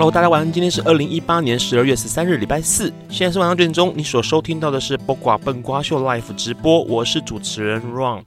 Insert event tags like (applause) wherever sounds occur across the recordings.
Hello，大家晚安。今天是二零一八年十二月十三日，礼拜四。现在是晚上九点钟。你所收听到的是播瓜笨瓜秀 Live 直播，我是主持人 Ron。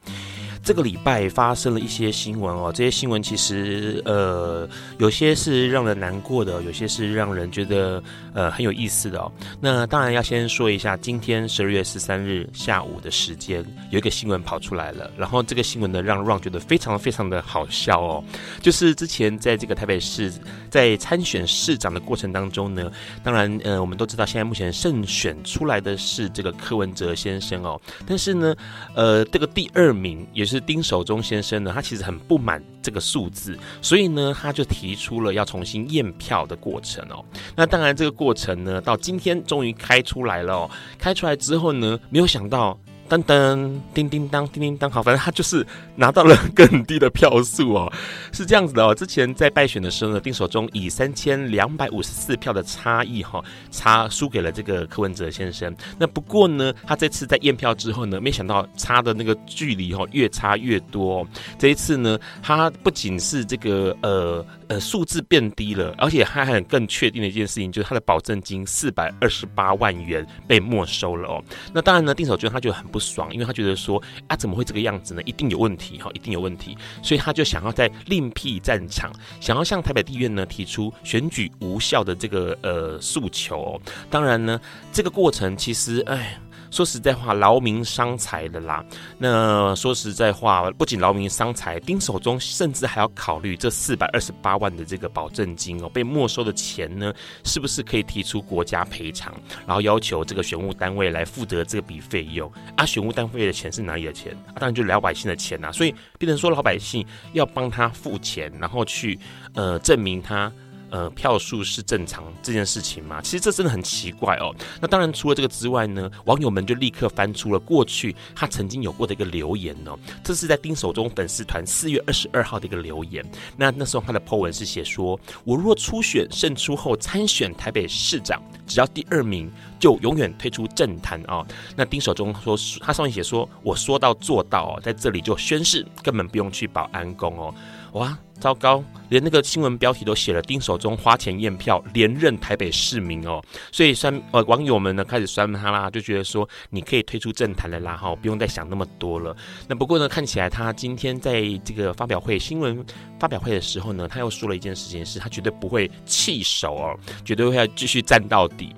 这个礼拜发生了一些新闻哦，这些新闻其实呃，有些是让人难过的，有些是让人觉得呃很有意思的哦。那当然要先说一下，今天十二月十三日下午的时间，有一个新闻跑出来了，然后这个新闻呢让 Ron 觉得非常非常的好笑哦，就是之前在这个台北市在参选市长的过程当中呢，当然呃我们都知道现在目前胜选出来的是这个柯文哲先生哦，但是呢呃这个第二名也是。是丁守中先生呢，他其实很不满这个数字，所以呢，他就提出了要重新验票的过程哦。那当然，这个过程呢，到今天终于开出来了哦。开出来之后呢，没有想到。噔噔，叮叮当，叮叮当，好，反正他就是拿到了更低的票数哦，(laughs) 是这样子的哦。之前在败选的时候呢，丁守中以三千两百五十四票的差异哈，差输给了这个柯文哲先生。那不过呢，他这次在验票之后呢，没想到差的那个距离哈越差越多。这一次呢，他不仅是这个呃。呃，数字变低了，而且还很更确定的一件事情，就是他的保证金四百二十八万元被没收了哦。那当然呢，丁守中他就很不爽，因为他觉得说啊，怎么会这个样子呢？一定有问题哈，一定有问题，所以他就想要在另辟战场，想要向台北地院呢提出选举无效的这个呃诉求。当然呢，这个过程其实哎。说实在话，劳民伤财的啦。那说实在话，不仅劳民伤财，丁守中甚至还要考虑这四百二十八万的这个保证金哦，被没收的钱呢，是不是可以提出国家赔偿，然后要求这个选务单位来负责这笔费用啊？选务单位的钱是哪里的钱？当然就是老百姓的钱呐、啊。所以变成说老百姓要帮他付钱，然后去呃证明他。呃，票数是正常这件事情吗？其实这真的很奇怪哦。那当然，除了这个之外呢，网友们就立刻翻出了过去他曾经有过的一个留言哦。这是在丁守中粉丝团四月二十二号的一个留言。那那时候他的 po 文是写说：“我若初选胜出后参选台北市长，只要第二名，就永远退出政坛哦。”那丁守中说，他上面写说：“我说到做到哦，在这里就宣誓，根本不用去保安宫哦。”哇！糟糕，连那个新闻标题都写了丁守中花钱验票连任台北市民哦，所以酸呃网友们呢开始酸他啦，就觉得说你可以退出政坛了啦哈，不用再想那么多了。那不过呢，看起来他今天在这个发表会新闻发表会的时候呢，他又说了一件事情，是他绝对不会弃守哦，绝对会要继续战到底。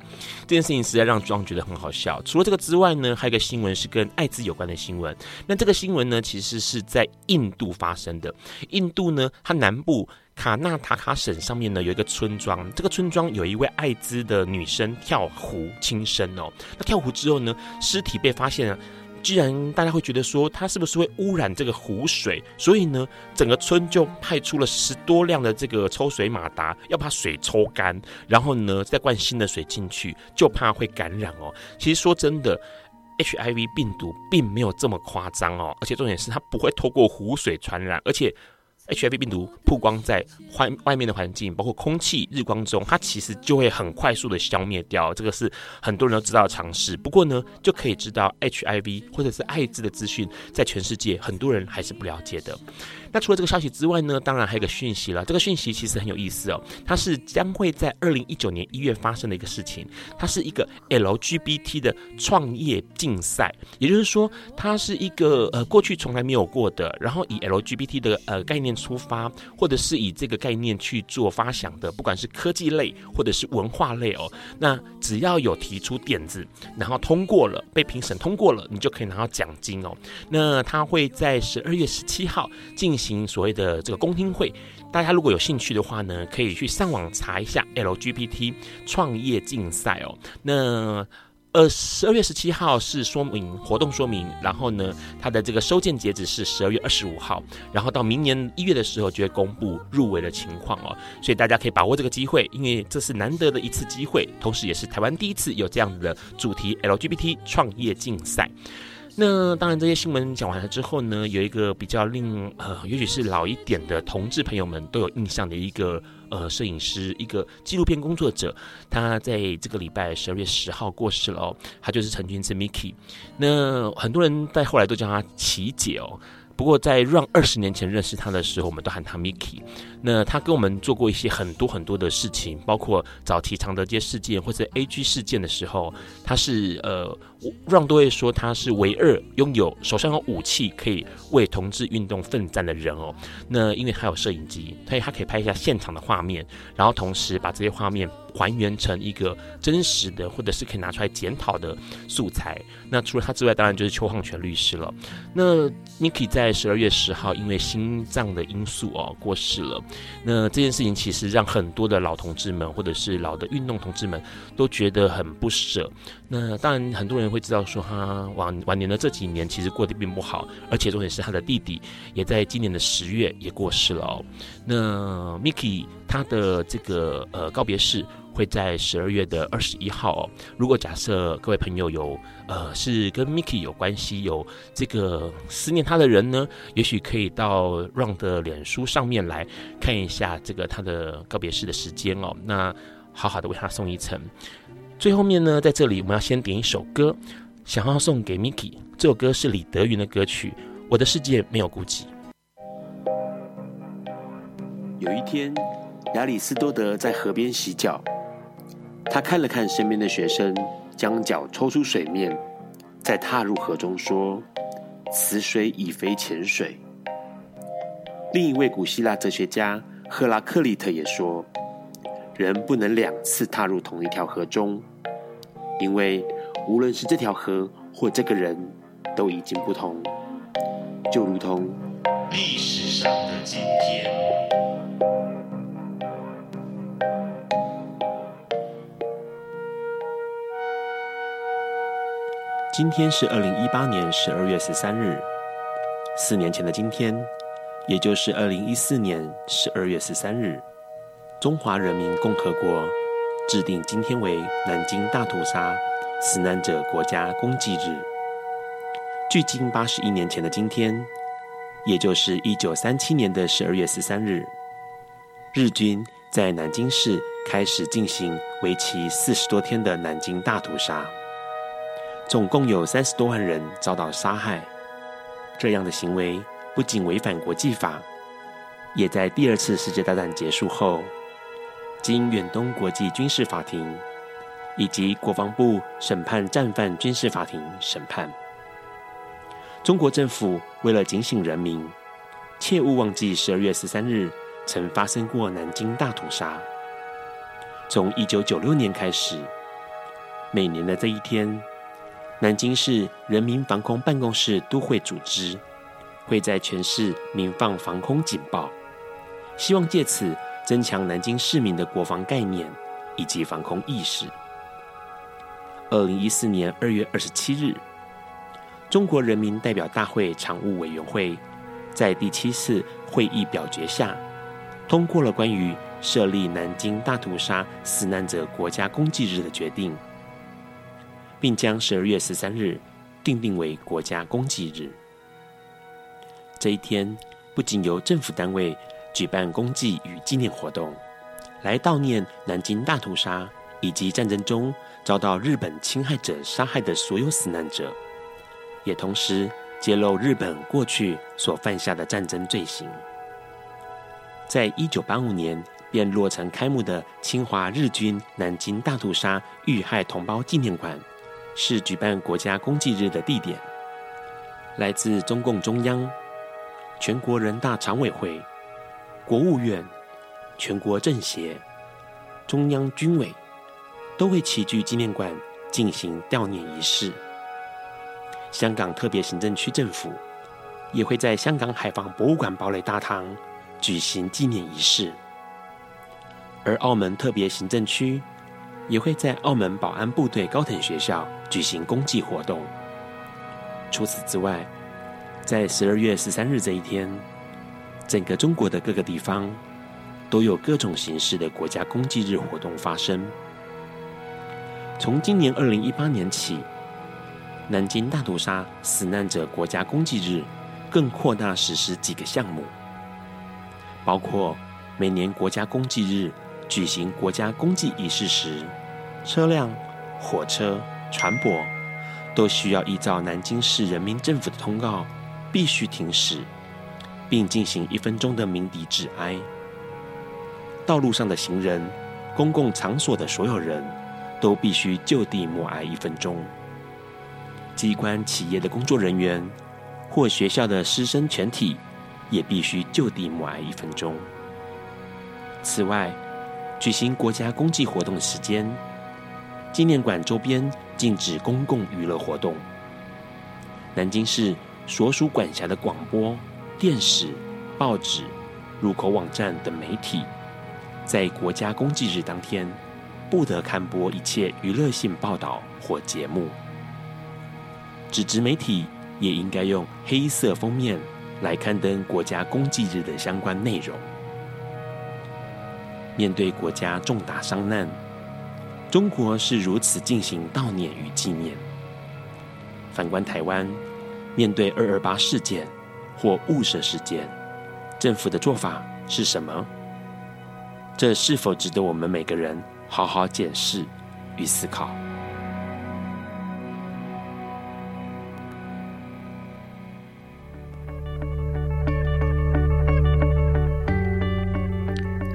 这件事情实在让庄觉得很好笑。除了这个之外呢，还有一个新闻是跟艾滋有关的新闻。那这个新闻呢，其实是在印度发生的。印度呢，它南部卡纳塔卡省上面呢有一个村庄，这个村庄有一位艾滋的女生跳湖轻生哦。那跳湖之后呢，尸体被发现了。既然大家会觉得说它是不是会污染这个湖水，所以呢，整个村就派出了十多辆的这个抽水马达，要把水抽干，然后呢再灌新的水进去，就怕会感染哦。其实说真的，HIV 病毒并没有这么夸张哦，而且重点是它不会透过湖水传染，而且。HIV 病毒曝光在环外面的环境，包括空气、日光中，它其实就会很快速的消灭掉。这个是很多人都知道的常识。不过呢，就可以知道 HIV 或者是艾滋的资讯，在全世界很多人还是不了解的。那除了这个消息之外呢，当然还有个讯息了。这个讯息其实很有意思哦，它是将会在二零一九年一月发生的一个事情。它是一个 LGBT 的创业竞赛，也就是说，它是一个呃过去从来没有过的，然后以 LGBT 的呃概念出发，或者是以这个概念去做发想的，不管是科技类或者是文化类哦，那只要有提出点子，然后通过了，被评审通过了，你就可以拿到奖金哦。那它会在十二月十七号进行所谓的这个公听会，大家如果有兴趣的话呢，可以去上网查一下 LGBT 创业竞赛哦。那呃，十二月十七号是说明活动说明，然后呢，它的这个收件截止是十二月二十五号，然后到明年一月的时候就会公布入围的情况哦。所以大家可以把握这个机会，因为这是难得的一次机会，同时也是台湾第一次有这样的主题 LGBT 创业竞赛。那当然，这些新闻讲完了之后呢，有一个比较令呃，也许是老一点的同志朋友们都有印象的一个呃摄影师，一个纪录片工作者，他在这个礼拜十二月十号过世了哦，他就是陈君之 Mickey。那很多人在后来都叫他奇姐哦。不过，在让二十年前认识他的时候，我们都喊他 Mickey。那他跟我们做过一些很多很多的事情，包括早期常德街事件或者 AG 事件的时候，他是呃，让都会说他是唯二拥有手上有武器可以为同志运动奋战的人哦。那因为他有摄影机，所以他可以拍一下现场的画面，然后同时把这些画面还原成一个真实的，或者是可以拿出来检讨的素材。那除了他之外，当然就是邱晃全律师了。那 Niki 在十二月十号因为心脏的因素哦过世了。那这件事情其实让很多的老同志们，或者是老的运动同志们都觉得很不舍。那当然很多人会知道说他晚晚年的这几年其实过得并不好，而且重点是他的弟弟也在今年的十月也过世了哦。那 Mickey 他的这个呃告别式。会在十二月的二十一号哦。如果假设各位朋友有呃是跟 Mickey 有关系，有这个思念他的人呢，也许可以到 Ron 的脸书上面来看一下这个他的告别式的时间哦。那好好的为他送一程。最后面呢，在这里我们要先点一首歌，想要送给 Mickey。这首歌是李德云的歌曲《我的世界没有孤寂》。有一天，亚里斯多德在河边洗脚。他看了看身边的学生，将脚抽出水面，再踏入河中，说：“此水已非浅水。”另一位古希腊哲学家赫拉克利特也说：“人不能两次踏入同一条河中，因为无论是这条河或这个人，都已经不同，就如同历史上的今天。”今天是二零一八年十二月十三日，四年前的今天，也就是二零一四年十二月十三日，中华人民共和国制定今天为南京大屠杀死难者国家公祭日。距今八十一年前的今天，也就是一九三七年的十二月十三日，日军在南京市开始进行为期四十多天的南京大屠杀。总共有三十多万人遭到杀害，这样的行为不仅违反国际法，也在第二次世界大战结束后，经远东国际军事法庭以及国防部审判战犯军事法庭审判。中国政府为了警醒人民，切勿忘记十二月十三日曾发生过南京大屠杀。从一九九六年开始，每年的这一天。南京市人民防空办公室都会组织会在全市鸣放防空警报，希望借此增强南京市民的国防概念以及防空意识。二零一四年二月二十七日，中国人民代表大会常务委员会在第七次会议表决下，通过了关于设立南京大屠杀死难者国家公祭日的决定。并将十二月十三日订定为国家公祭日。这一天不仅由政府单位举办公祭与纪念活动，来悼念南京大屠杀以及战争中遭到日本侵害者杀害的所有死难者，也同时揭露日本过去所犯下的战争罪行。在一九八五年便落成开幕的侵华日军南京大屠杀遇害同胞纪念馆，是举办国家公祭日的地点。来自中共中央、全国人大常委会、国务院、全国政协、中央军委都会齐聚纪念馆进行悼念仪式。香港特别行政区政府也会在香港海防博物馆堡垒大堂举行纪念仪式，而澳门特别行政区也会在澳门保安部队高等学校举行公祭活动。除此之外，在十二月十三日这一天，整个中国的各个地方都有各种形式的国家公祭日活动发生。从今年二零一八年起，南京大屠杀死难者国家公祭日更扩大实施几个项目，包括每年国家公祭日举行国家公祭仪式时，车辆、火车、船舶。都需要依照南京市人民政府的通告，必须停驶，并进行一分钟的鸣笛致哀。道路上的行人、公共场所的所有人都必须就地默哀一分钟。机关、企业的工作人员或学校的师生全体也必须就地默哀一分钟。此外，举行国家公祭活动的时间，纪念馆周边。禁止公共娱乐活动。南京市所属管辖的广播、电视、报纸、入口网站等媒体，在国家公祭日当天，不得刊播一切娱乐性报道或节目。纸质媒体也应该用黑色封面来刊登国家公祭日的相关内容。面对国家重大伤难。中国是如此进行悼念与纪念。反观台湾，面对二二八事件或雾社事件，政府的做法是什么？这是否值得我们每个人好好检视与思考？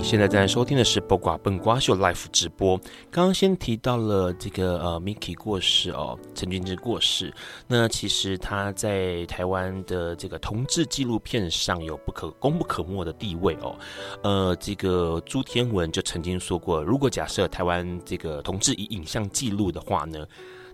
你现在在收听的是《播瓜笨瓜秀》Live 直播。刚刚先提到了这个呃，Miki 过世哦，陈俊志过世。那其实他在台湾的这个同志纪录片上有不可功不可没的地位哦。呃，这个朱天文就曾经说过，如果假设台湾这个同志以影像记录的话呢，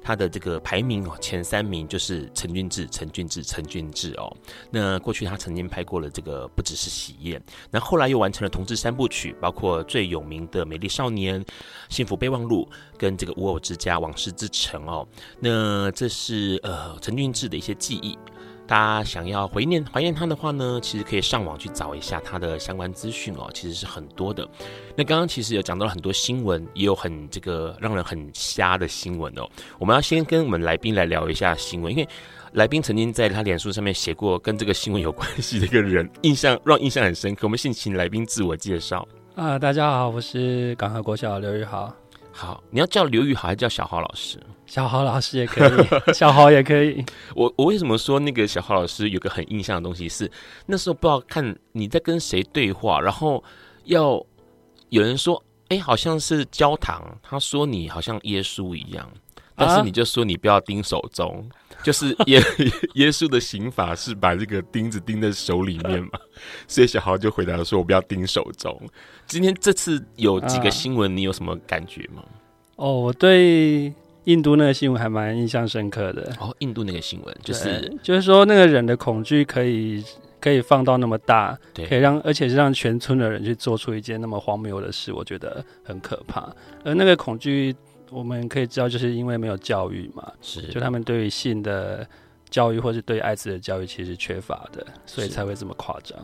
他的这个排名哦，前三名就是陈俊志、陈俊志、陈俊志哦。那过去他曾经拍过了这个不只是喜宴，那后来又完成了同志三部曲，包括最有名的《美丽少年》、《幸福备忘录》跟这个《无偶之家》、《往事之城》哦。那这是呃陈俊志的一些记忆。大家想要怀念怀念他的话呢，其实可以上网去找一下他的相关资讯哦，其实是很多的。那刚刚其实有讲到了很多新闻，也有很这个让人很瞎的新闻哦。我们要先跟我们来宾来聊一下新闻，因为来宾曾经在他脸书上面写过跟这个新闻有关系的一个人，(laughs) 印象让印象很深刻。我们先请来宾自我介绍啊，大家好，我是港和国小刘宇豪。好，你要叫刘宇豪还是叫小豪老师？小豪老师也可以，(laughs) 小豪也可以。我我为什么说那个小豪老师有个很印象的东西是，那时候不知道看你在跟谁对话，然后要有人说，哎，好像是焦糖，他说你好像耶稣一样，但是你就说你不要盯手中，啊、就是 (laughs) 耶耶稣的刑法是把这个钉子钉在手里面嘛，(laughs) 所以小豪就回答说，我不要盯手中。今天这次有几个新闻，你有什么感觉吗？哦，我对印度那个新闻还蛮印象深刻的。哦，印度那个新闻就是就是说那个人的恐惧可以可以放到那么大，对，可以让而且是让全村的人去做出一件那么荒谬的事，我觉得很可怕。而那个恐惧，我们可以知道，就是因为没有教育嘛，是就他们对于性的教育或是对艾滋的教育其实缺乏的，所以才会这么夸张。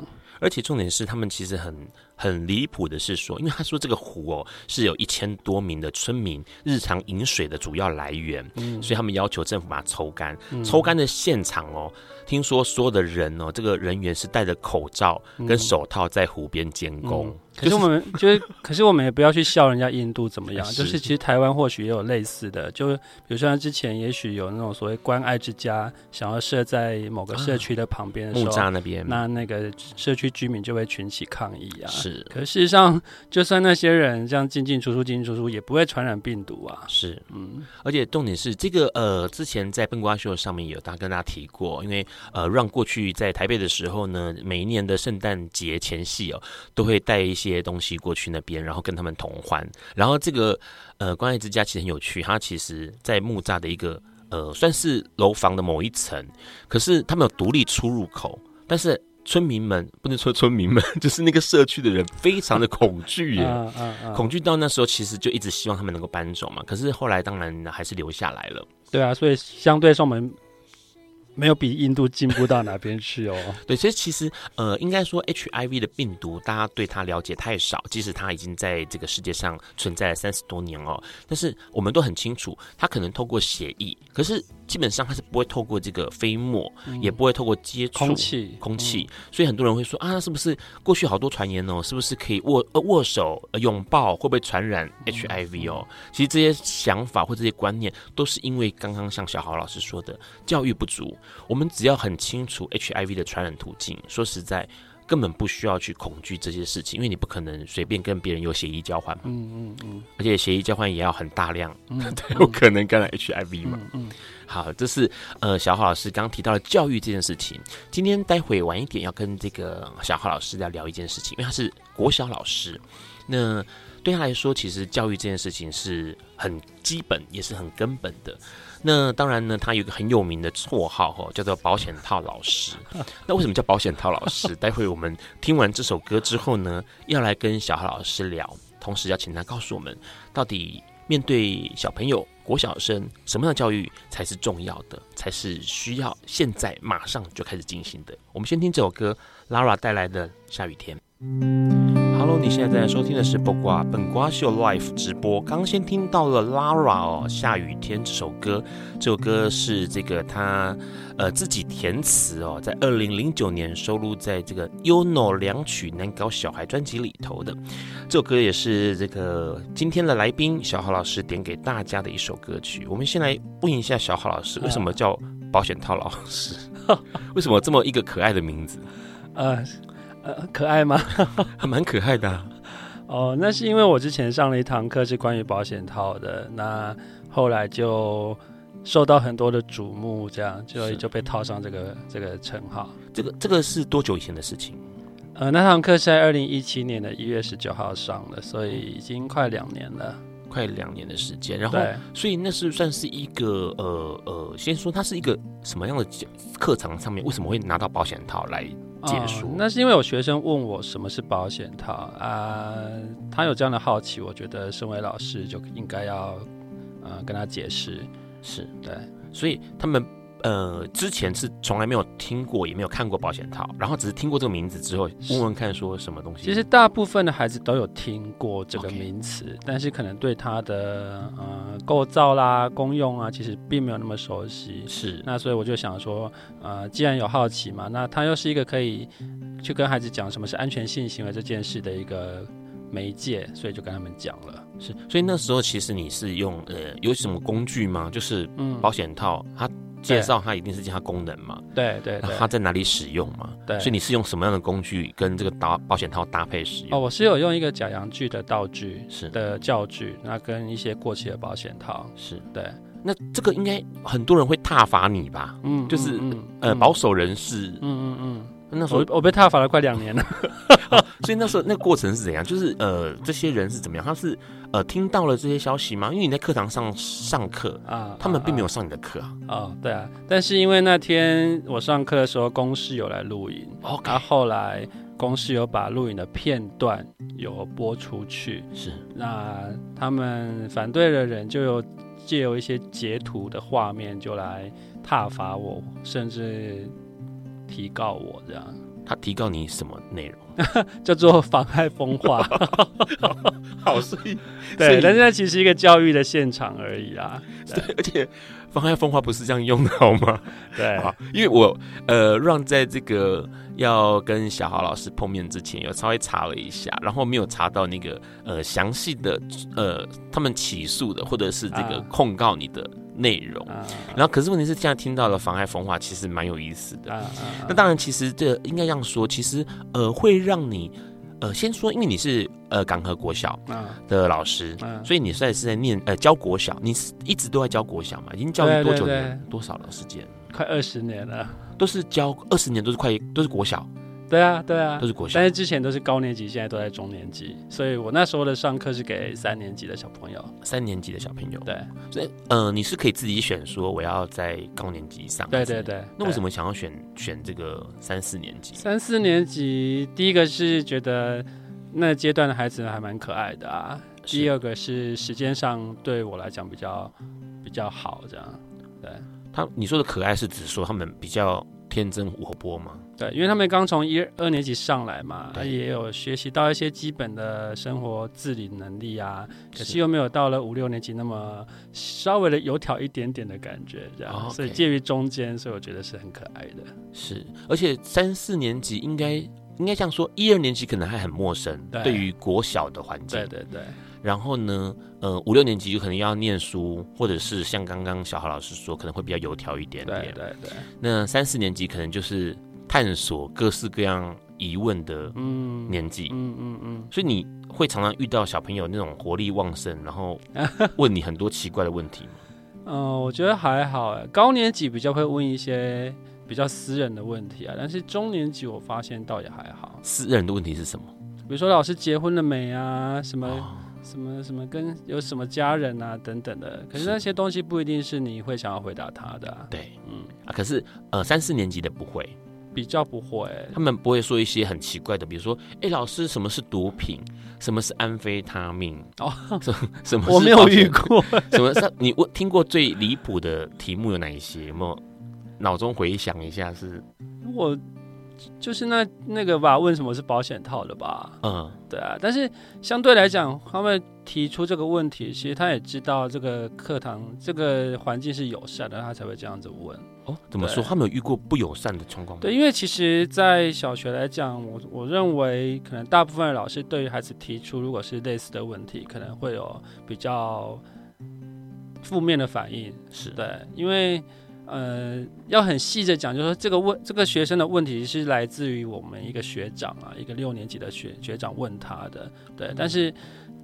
而且重点是他们其实很很离谱的是说，因为他说这个湖哦是有一千多名的村民日常饮水的主要来源，嗯，所以他们要求政府把它抽干。嗯、抽干的现场哦，听说所有的人哦，这个人员是戴着口罩跟手套在湖边监工。可是我们就是，可是我们也不要去笑人家印度怎么样，就是其实台湾或许也有类似的，就比如说之前也许有那种所谓关爱之家想要设在某个社区的旁边的时候，木栅那边，那那个社区居民就会群起抗议啊。是，可是事实上，就算那些人这样进进出出、进进出出，也不会传染病毒啊。是，嗯，而且重点是这个呃，之前在笨瓜秀上面有大跟大家提过，因为呃，让过去在台北的时候呢，每一年的圣诞节前夕哦，都会带一些。东西过去那边，然后跟他们同欢。然后这个呃，关爱之家其实很有趣，它其实在木栅的一个呃，算是楼房的某一层，可是他们有独立出入口。但是村民们不能说村民们，(laughs) 就是那个社区的人非常的恐惧耶，啊啊啊、恐惧到那时候其实就一直希望他们能够搬走嘛。可是后来当然还是留下来了。对啊，所以相对上我们。没有比印度进步到哪边去哦。(laughs) 对，所以其实呃，应该说 HIV 的病毒，大家对它了解太少。即使它已经在这个世界上存在了三十多年哦，但是我们都很清楚，它可能透过血液，可是基本上它是不会透过这个飞沫，嗯、也不会透过接触空气。空气，嗯、所以很多人会说啊，是不是过去好多传言哦，是不是可以握呃握手、呃、拥抱，会不会传染 HIV 哦？其实这些想法或这些观念，都是因为刚刚像小豪老师说的，教育不足。我们只要很清楚 HIV 的传染途径，说实在，根本不需要去恐惧这些事情，因为你不可能随便跟别人有协议交换嘛。嗯嗯嗯。而且协议交换也要很大量，嗯，才 (laughs) 有可能感染 HIV 嘛。嗯。好，这是呃小浩老师刚刚提到的教育这件事情。今天待会晚一点要跟这个小浩老师要聊一件事情，因为他是国小老师，那对他来说，其实教育这件事情是很基本，也是很根本的。那当然呢，他有一个很有名的绰号哈，叫做保险套老师。(laughs) 那为什么叫保险套老师？待会我们听完这首歌之后呢，要来跟小豪老师聊，同时要请他告诉我们，到底面对小朋友、国小生，什么样的教育才是重要的，才是需要现在马上就开始进行的。我们先听这首歌，Lara 带来的《下雨天》。Hello，你现在在收听的是《播瓜本瓜秀》Live 直播。刚先听到了 Lara 哦，《下雨天》这首歌，这首歌是这个他呃自己填词哦，在二零零九年收录在这个 YONO 两曲难搞小孩专辑里头的。这首歌也是这个今天的来宾小豪老师点给大家的一首歌曲。我们先来问一下小豪老师，为什么叫保险套老师？(laughs) 为什么这么一个可爱的名字？呃。呃，可爱吗？(laughs) 还蛮可爱的啊。(laughs) 哦，那是因为我之前上了一堂课是关于保险套的，那后来就受到很多的瞩目，这样就就被套上这个这个称号。这个这个是多久以前的事情？呃，那堂课是在二零一七年的一月十九号上的，所以已经快两年了。快两年的时间，然后，所以那是算是一个呃呃，先说它是一个什么样的课程上面为什么会拿到保险套来解说？哦，那是因为有学生问我什么是保险套啊，他有这样的好奇，我觉得身为老师就应该要呃跟他解释，是对，所以他们。呃，之前是从来没有听过，也没有看过保险套，然后只是听过这个名字之后，问问看说什么东西。其实大部分的孩子都有听过这个名词，Okay. 但是可能对它的呃构造啦、功用啊，其实并没有那么熟悉。是，那所以我就想说，呃，既然有好奇嘛，那它又是一个可以去跟孩子讲什么是安全性行为这件事的一个媒介，所以就跟他们讲了。是，所以那时候其实你是用呃有什么工具吗？就是保险套它。介绍它一定是介绍功能嘛？对对，它在哪里使用嘛？对，所以你是用什么样的工具跟这个保保险套搭配使用？哦，我是有用一个假阳具的道具，是的教具，那跟一些过期的保险套，是对。那这个应该很多人会挞伐你吧？嗯，就是呃保守人士，嗯嗯嗯。那时候我，我被踏伐了快两年了，(laughs) 所以那时候那个过程是怎样？就是呃，这些人是怎么样？他是呃听到了这些消息吗？因为你在课堂上上课啊，他们并没有上你的课啊。哦，对啊，但是因为那天我上课的时候，公视有来录影，然后 Okay.、啊、后来公视有把录影的片段有播出去，是那他们反对的人就有借由一些截图的画面就来踏伐我，甚至。提告我这样他提告你什么内容？(laughs) 叫做妨害风化。(laughs) 好，所以 (laughs) 对，但是那其实是一个教育的现场而已啊。对，而且妨害风化不是这样用的好吗？对，好，因为我呃让在这个要跟小豪老师碰面之前，有稍微查了一下，然后没有查到那个呃详细的呃他们起诉的或者是这个控告你的。内容，然后可是问题是，现在听到了妨碍风化，其实蛮有意思的。那当然，其实这应该这样说，其实呃会让你呃先说，因为你是呃港和国小的老师，所以你现在是在念呃教国小，你是一直都在教国小嘛？已经教育多久年？多少了时间？快二十年了，都是教二十年，都是快都是国小。对啊，对啊，都是国小，但是之前都是高年级，现在都在中年级，所以我那时候的上课是给三年级的小朋友，三年级的小朋友，对，所以呃，你是可以自己选说我要在高年级上，对对对，那为什么想要选选这个三四年级？三四年级，第一个是觉得那阶段的孩子还蛮可爱的啊，第二个是时间上对我来讲比较比较好，这样，对，他你说的可爱是指说他们比较天真活泼吗？对，因为他们刚从一二年级上来嘛，他也有学习到一些基本的生活自理能力啊，可是又没有到了五六年级那么稍微的油条一点点的感觉，这样，哦 okay、所以介于中间，所以我觉得是很可爱的。是，而且三四年级应该应该这样说一二年级可能还很陌生，对，对于国小的环境，对对对。然后呢，呃，五六年级就可能要念书，或者是像刚刚小豪老师说，可能会比较油条一点点。对对对。那三四年级可能就是。探索各式各样疑问的年纪，嗯嗯嗯，嗯，所以你会常常遇到小朋友那种活力旺盛，然后 (laughs) 问你很多奇怪的问题吗？嗯、呃，我觉得还好哎，高年级比较会问一些比较私人的问题啊，但是中年级我发现倒也还好。私人的问题是什么？比如说老师结婚了没啊？什么、哦、什么什么跟有什么家人啊等等的，可是那些东西不一定是你会想要回答他的、啊。对，嗯啊，可是呃三四年级的不会。比较不会，他们不会说一些很奇怪的，比如说，哎，老师，什么是毒品？什么是安非他命？哦，什什么？我没有遇过。什么是？你问听过最离谱的题目有哪一些？有没有脑中回想一下？是我。就是那那个吧，问什么是保险套的吧？嗯，对啊。但是相对来讲，他们提出这个问题，其实他也知道这个课堂这个环境是友善的，他才会这样子问。哦，怎么说？他们有遇过不友善的状况？对，因为其实，在小学来讲，我我认为可能大部分的老师对于孩子提出如果是类似的问题，可能会有比较负面的反应。是对，因为。呃，要很细的讲，就是说这个问这个学生的问题是来自于我们一个学长啊，一个六年级的学学长问他的，对。但是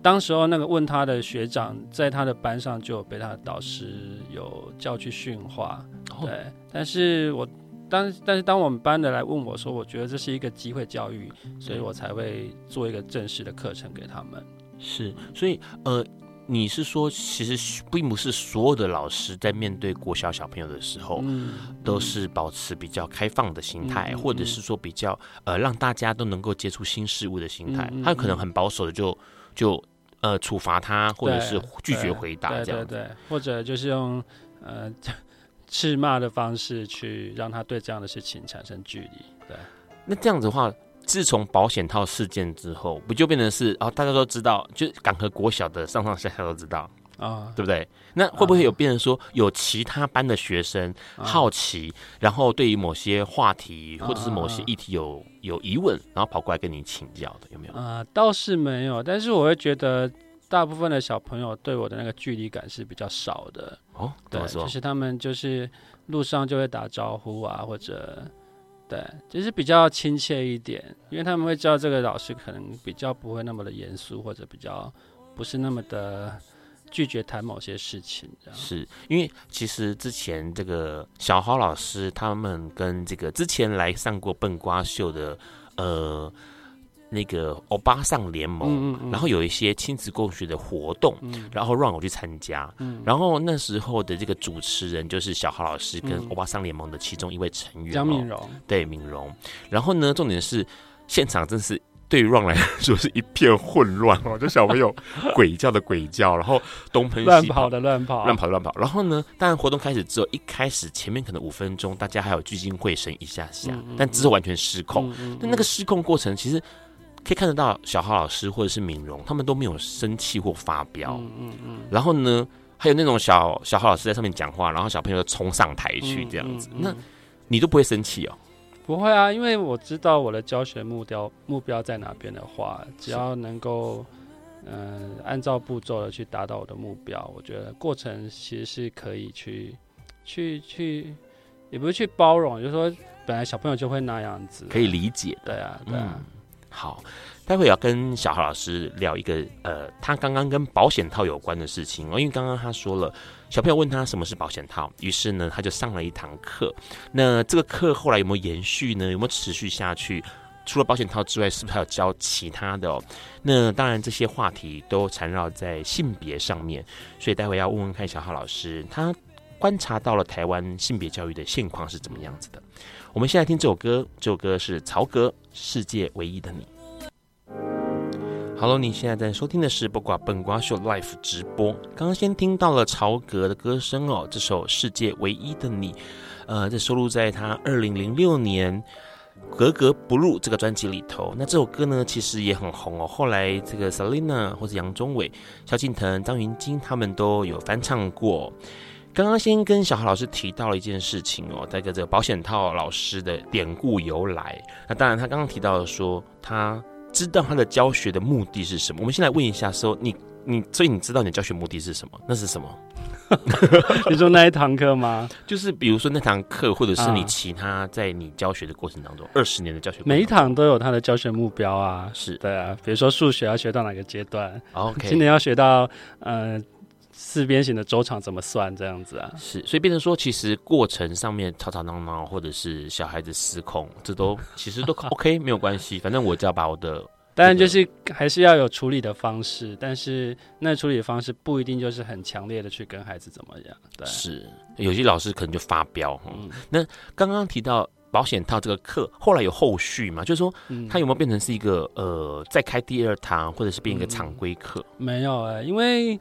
当时候那个问他的学长在他的班上就有被他的导师有叫去训话，对。但是我当但是当我们班的来问我说，我觉得这是一个机会教育，所以我才会做一个正式的课程给他们。是，所以呃。你是说，其实并不是所有的老师在面对国小小朋友的时候，嗯、都是保持比较开放的心态，嗯、或者是说比较呃让大家都能够接触新事物的心态。嗯、他可能很保守的就就呃处罚他，或者是拒绝回答这样，对对，对，对，或者就是用呃 (laughs) 斥骂的方式去让他对这样的事情产生距离。对，那这样子的话。自从保险套事件之后，不就变成是哦，大家都知道，就港和国小的上上下下都知道啊，对不对？那会不会有变成说，有其他班的学生好奇，然后对于某些话题或者是某些议题有有疑问，然后跑过来跟你请教的，有没有？啊，倒是没有，但是我会觉得大部分的小朋友对我的那个距离感是比较少的哦。怎么说？就是他们就是路上就会打招呼啊，或者。对，就是比较亲切一点，因为他们会知道这个老师可能比较不会那么的严肃，或者比较不是那么的拒绝谈某些事情。是因为其实之前这个小豪老师他们跟这个之前来上过笨瓜秀的呃。那个欧巴桑联盟，嗯嗯嗯，然后有一些亲子共学的活动，嗯、然后让我去参加。嗯、然后那时候的这个主持人就是小豪老师跟欧巴桑联盟的其中一位成员，江敏荣，对敏荣。然后呢，重点是现场真是对于 Ron 来说是一片混乱哦，(laughs) 就小朋友鬼叫的鬼叫，然后东喷西跑的乱跑，乱跑的乱跑。然后呢，当然活动开始之后，一开始前面可能五分钟，大家还有聚精会神一下下，嗯嗯、但之后完全失控。那、嗯嗯、那个失控过程，其实可以看得到小豪老师或者是敏荣，他们都没有生气或发飙。嗯嗯，嗯然后呢，还有那种小小豪老师在上面讲话，然后小朋友冲上台去这样子，嗯嗯嗯、那你都不会生气哦？不会啊，因为我知道我的教学目标目标在哪边的话，只要能够嗯、呃、按照步骤的去达到我的目标，我觉得过程其实是可以去去去，也不是去包容，就是说本来小朋友就会那样子，可以理解。对啊，对啊。好，待会要跟小豪老师聊一个呃，他刚刚跟保险套有关的事情哦，因为刚刚他说了。小朋友问他什么是保险套，于是呢，他就上了一堂课。那这个课后来有没有延续呢？有没有持续下去？除了保险套之外，是不是还有教其他的哦？那当然，这些话题都缠绕在性别上面，所以待会要问问看小浩老师，他观察到了台湾性别教育的现况是怎么样子的。我们先来听这首歌，这首歌是曹格《世界唯一的你》。Hello，你现在在收听的是播瓜笨瓜秀 Live 直播。刚刚先听到了曹格的歌声哦，这首《世界唯一的你》，呃，这收录在他二零零六年《格格不入》这个专辑里头。那这首歌呢，其实也很红哦。后来这个 Selina 或者杨宗纬、萧敬腾、张芸京他们都有翻唱过。刚刚先跟小豪老师提到了一件事情哦，这个这个保险套老师的典故由来。那当然，他刚刚提到了说他。知道他的教学的目的是什么？我们先来问一下，说你你，所以你知道你的教学目的是什么？那是什么？(laughs) 你说那一堂课吗？就是比如说那堂课，或者是你其他在你教学的过程当中，二十、啊、年的教学，每一堂都有他的教学目标啊。是对啊，比如说数学要学到哪个阶段？OK，今年要学到呃。四边形的周长怎么算？这样子啊，是，所以变成说，其实过程上面吵吵闹闹，或者是小孩子失控，这都 (laughs) 其实都 (laughs) OK，没有关系。反正我只要把我的，当然就是还是要有处理的方式，但是那处理的方式不一定就是很强烈的去跟孩子怎么样。对，是有些老师可能就发飙。嗯，那刚刚提到保险套这个课，后来有后续吗？就是说，他有没有变成是一个呃，再开第二堂，或者是变一个常规课？嗯，没有哎，因为。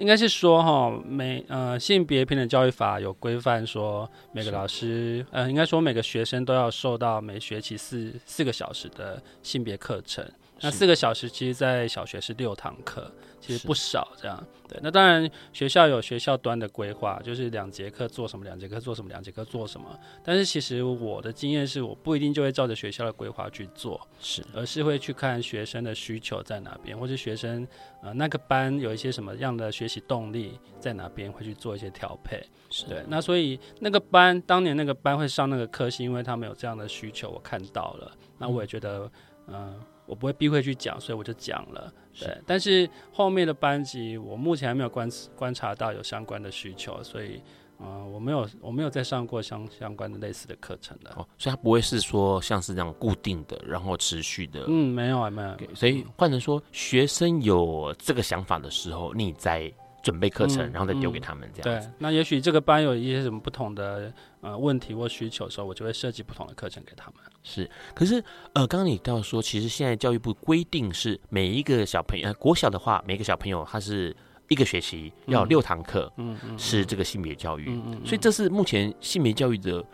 应该是说哈，每呃性别平等教育法有规范说，每个老师呃应该说每个学生都要受到每学期四四个小时的性别课程。那四个小时其实，在小学是六堂课，其实不少。这样，对。那当然，学校有学校端的规划，就是两节课做什么，两节课做什么，两节课做什么。但是，其实我的经验是，我不一定就会照着学校的规划去做，是，而是会去看学生的需求在哪边，或是学生呃那个班有一些什么样的学习动力在哪边，会去做一些调配。是对。那所以那个班当年那个班会上那个课，是因为他们有这样的需求，我看到了。那我也觉得，嗯。呃我不会避讳去讲，所以我就讲了。对，是但是后面的班级，我目前还没有观观察到有相关的需求，所以，呃，我没有我没有再上过相相关的类似的课程的。哦，所以它不会是说像是这样固定的，然后持续的。嗯，没有啊，没有。所以换成说，学生有这个想法的时候，你再准备课程，嗯、然后再丢给他们这样子。对，那也许这个班有一些什么不同的呃问题或需求的时候，我就会设计不同的课程给他们。是，可是，呃，刚刚你到说，其实现在教育部规定是每一个小朋友，呃，国小的话，每个小朋友他是一个学期要六堂课，嗯嗯，是这个性别教育，嗯嗯，所以这是目前性别教育的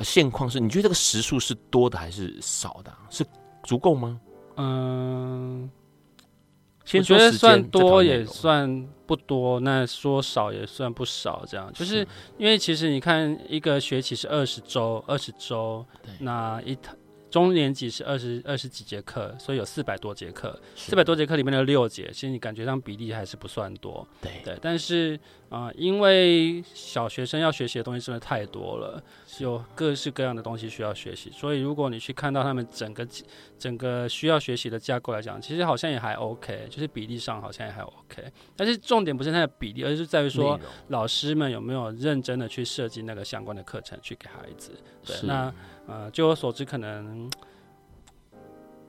现况是，你觉得这个时数是多的还是少的？是足够吗？嗯，我觉得算多也算不多，那说少也算不少，这样。就是因为其实你看一个学期是二十周，二十周，那一堂。中年级是二十二十几节课，所以有四百多节课。四百多节课里面的六节，其实你感觉上比例还是不算多。对对，但是啊、呃，因为小学生要学习的东西真的太多了，有各式各样的东西需要学习，所以如果你去看到他们整个整个需要学习的架构来讲，其实好像也还 OK，就是比例上好像也还 OK。但是重点不是它的比例，而是在于说老师们有没有认真的去设计那个相关的课程去给孩子。对，是那。呃，据我所知，可能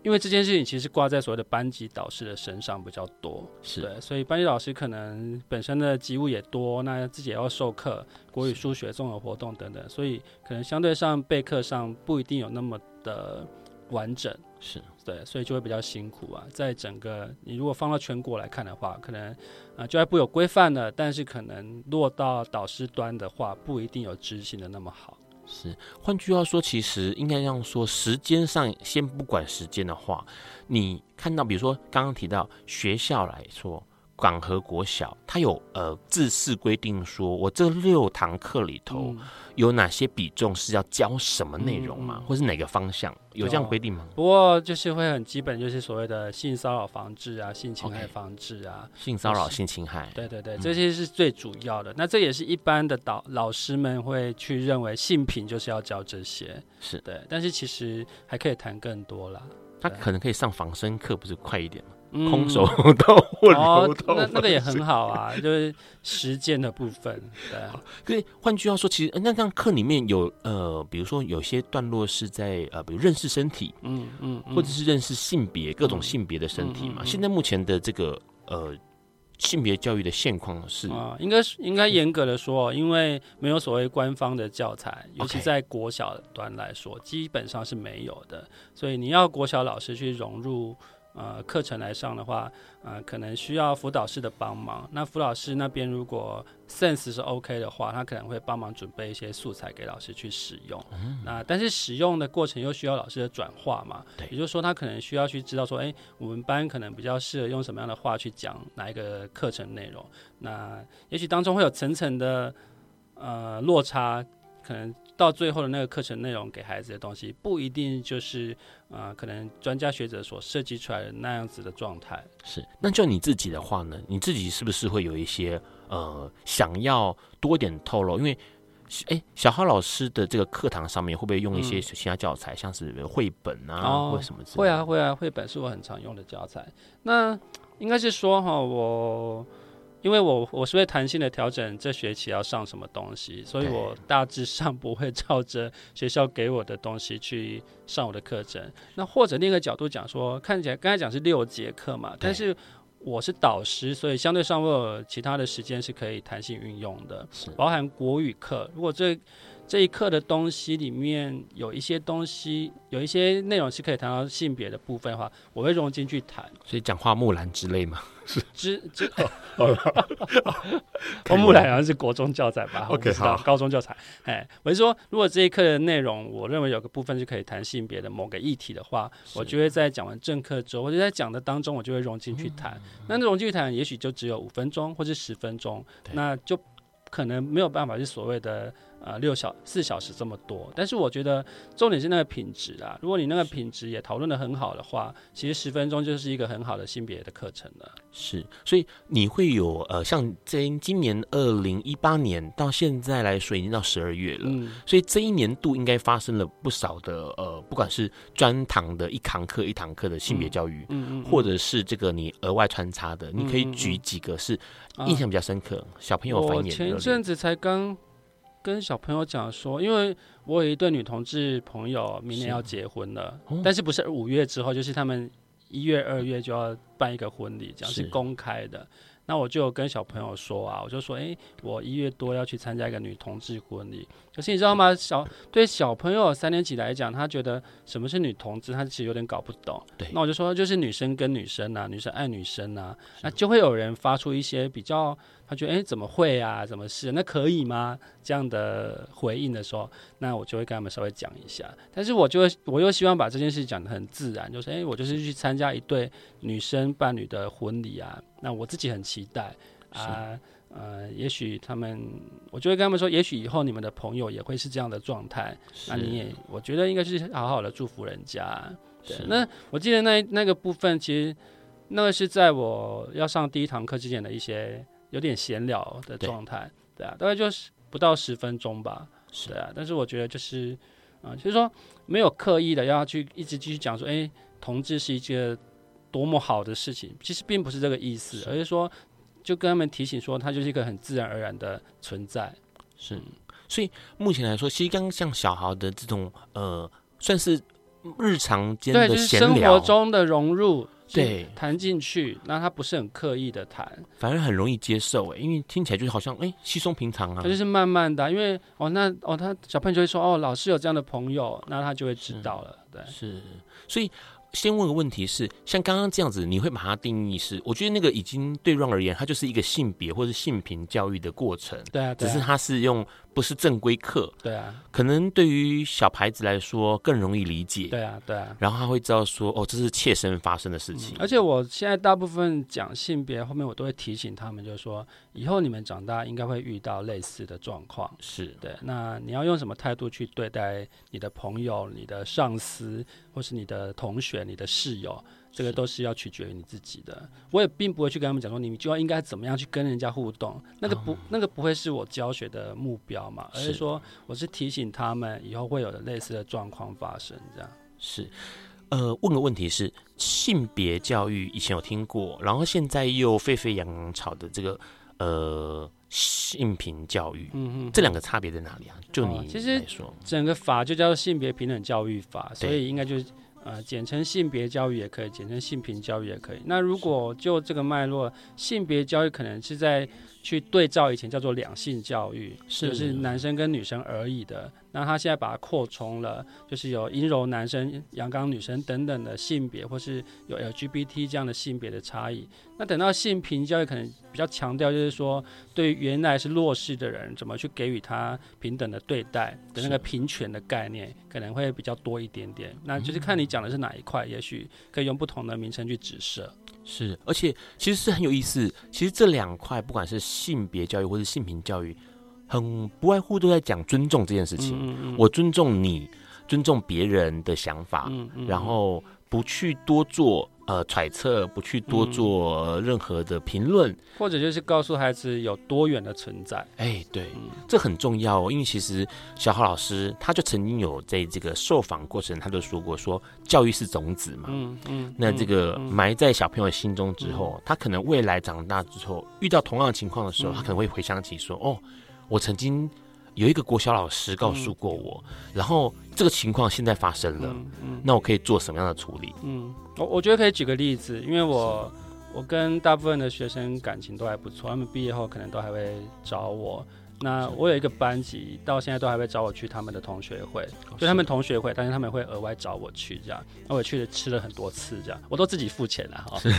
因为这件事情其实挂在所谓的班级导师的身上比较多，是对，所以班级导师可能本身的职务也多，那自己也要授课，国语、数学、综合活动等等，所以可能相对上备课上不一定有那么的完整。是对，所以就会比较辛苦啊。在整个你如果放到全国来看的话，可能啊、呃、教育部有规范的，但是可能落到导师端的话，不一定有执行的那么好。是，换句话说，其实应该这样说，时间上先不管时间的话，你看到比如说刚刚提到学校来说。广和国小，它有呃自式规定，说我这六堂课里头有哪些比重是要教什么内容吗？嗯、或是哪个方向？有这样规定吗？不过就是会很基本，就是所谓的性骚扰防治啊、性侵害防治啊、okay, 性骚扰、性侵害，对对对，这些是最主要的。嗯、那这也是一般的导老师们会去认为性平就是要教这些，是。对。但是其实还可以谈更多啦，他可能可以上防身课，不是快一点吗？嗯、空 (laughs) 手道或柔道，那那个也很好啊，就是实践的部分。对，所以换句话说，其实那这样课里面有呃，比如说有些段落是在呃，比如认识身体，嗯嗯，或者是认识性别，各种性别的身体嘛。现在目前的这个呃性别教育的现况是啊，应该是应该严格的说，因为没有所谓官方的教材，尤其在国小端来说，基本上是没有的。所以你要国小老师去融入。呃，课程来上的话，呃，可能需要辅导室的帮忙。那辅导室那边如果 sense 是 OK 的话，他可能会帮忙准备一些素材给老师去使用。嗯、那但是使用的过程又需要老师的转化嘛？也就是说，他可能需要去知道说，哎，我们班可能比较适合用什么样的话去讲哪一个课程内容。那也许当中会有层层的呃落差，可能。到最后的那个课程内容给孩子的东西，不一定就是啊、呃，可能专家学者所设计出来的那样子的状态。是，那就你自己的话呢？你自己是不是会有一些呃想要多点透露？因为哎，小浩老师的这个课堂上面会不会用一些其他教材，嗯、像是绘本啊，哦、或者什么之类的？会啊，会啊，绘本是我很常用的教材。那应该是说哈，我。因为我我是会弹性的调整这学期要上什么东西，所以我大致上不会照着学校给我的东西去上我的课程。那或者另一个角度讲说，看起来刚才讲是六节课嘛，但是我是导师，所以相对上我有其他的时间是可以弹性运用的，包含国语课。如果这这一课的东西里面有一些东西，有一些内容是可以谈到性别的部分的话，我会融进去谈。所以讲花木兰之类嘛，是 (laughs) 之之。花 (laughs) 木兰好像是国中教材吧？OK，好，高中教材。哎，我是说，如果这一课的内容，我认为有个部分是可以谈性别的某个议题的话，我就会在讲完正课之后，或者在讲的当中，我就会融进去谈。嗯、那融进去谈，也许就只有五分钟或者十分钟，那就可能没有办法是所谓的。呃，六小四小时这么多，但是我觉得重点是那个品质啊。如果你那个品质也讨论的很好的话，其实十分钟就是一个很好的性别的课程了。是，所以你会有呃，像这今年二零一八年到现在来说，已经到十二月了。嗯，所以这一年度应该发生了不少的呃，不管是专堂的一堂课一堂课的性别教育，嗯嗯，嗯，或者是这个你额外穿插的，你可以举几个是印象比较深刻，小朋友反应。我前一阵子才刚。跟小朋友讲说，因为我有一对女同志朋友，明年要结婚了，但是不是五月之后，就是他们一月、二月就要办一个婚礼，这样是公开的。那我就跟小朋友说啊，我就说，哎、欸，我一月多要去参加一个女同志婚礼。可是你知道吗？小对小朋友三年级来讲，他觉得什么是女同志，他其实有点搞不懂。对，那我就说，就是女生跟女生啊，女生爱女生啊，那就会有人发出一些比较，他觉得，哎、欸，怎么会啊？怎么是？那可以吗？这样的回应的时候，那我就会跟他们稍微讲一下。但是我就我又希望把这件事讲得很自然，就是，哎、欸，我就是去参加一对女生伴侣的婚礼啊。那我自己很期待啊，呃，也许他们，我就会跟他们说，也许以后你们的朋友也会是这样的状态。那你也，我觉得应该是好好的祝福人家。对，那我记得那那个部分，其实那个是在我要上第一堂课之前的一些有点闲聊的状态。对啊，大概就是不到十分钟吧。是啊，但是我觉得就是啊，就是说没有刻意的要去一直继续讲说，哎，同志是一件。多么好的事情，其实并不是这个意思，是而是说，就跟他们提醒说，它就是一个很自然而然的存在。是，所以目前来说，其实刚像小豪的这种呃，算是日常间的闲聊，就是生活中的融入，对，谈进去，那他不是很刻意的谈，反而很容易接受哎，因为听起来就是好像哎，稀松平常啊。他就是慢慢的、啊，因为哦，那哦，他小朋友就会说哦，老师有这样的朋友，那他就会知道了，嗯、对，是，所以。先问个问题是，像刚刚这样子，你会把它定义是？我觉得那个已经对 Ron 而言，它就是一个性别或是性平教育的过程。对啊，对啊，只是它是用不是正规课。对啊，可能对于小孩子来说更容易理解。对啊，对啊。然后他会知道说，哦，这是切身发生的事情。嗯，而且我现在大部分讲性别后面，我都会提醒他们，就是说，以后你们长大应该会遇到类似的状况。是对。那你要用什么态度去对待你的朋友、你的上司，或是你的同学？你的室友，这个都是要取决于你自己的。我也并不会去跟他们讲说，你就要应该怎么样去跟人家互动，那个不，哦、那个不会是我教学的目标嘛，而是说，我是提醒他们以后会有的类似的状况发生，这样。是，呃，问个问题是，性别教育以前有听过，然后现在又沸沸扬扬吵的这个，呃，性平教育，嗯嗯，这两个差别在哪里啊？就你，哦、其实整个法就叫做性别平等教育法，所以应该就是。呃，简称性别教育也可以，简称性平教育也可以。那如果就这个脉络，性别教育可能是在去对照以前叫做两性教育，是就是男生跟女生而已的。那他现在把它扩充了，就是有阴柔男生、阳刚女生等等的性别，或是有 LGBT 这样的性别的差异。那等到性平教育，可能比较强调，就是说对原来是弱势的人，怎么去给予他平等的对待的那个平权的概念，可能会比较多一点点。那就是看你讲的是哪一块，也许可以用不同的名称去指涉。是，而且其实是很有意思。其实这两块，不管是性别教育或是性平教育。很不外乎都在讲尊重这件事情，嗯嗯、我尊重你，尊重别人的想法，然后不去多做呃揣测，不去多做任何的评论，嗯，或者就是告诉孩子有多远的存在。哎、欸，对，嗯、这很重要哦，因为其实小浩老师他就曾经有在这个受访过程，他就说过说教育是种子嘛，嗯嗯，那这个埋在小朋友心中之后，嗯、他可能未来长大之后遇到同样的情况的时候，嗯、他可能会回想起说哦。我曾经有一个国小老师告诉过我，嗯、然后这个情况现在发生了，嗯嗯、那我可以做什么样的处理？嗯，我我觉得可以举个例子，因为我我跟大部分的学生感情都还不错，他们毕业后可能都还会找我。那我有一个班级，到现在都还会找我去他们的同学会，就他们同学会，但是他们会额外找我去这样，那我去了吃了很多次这样，我都自己付钱了哈。是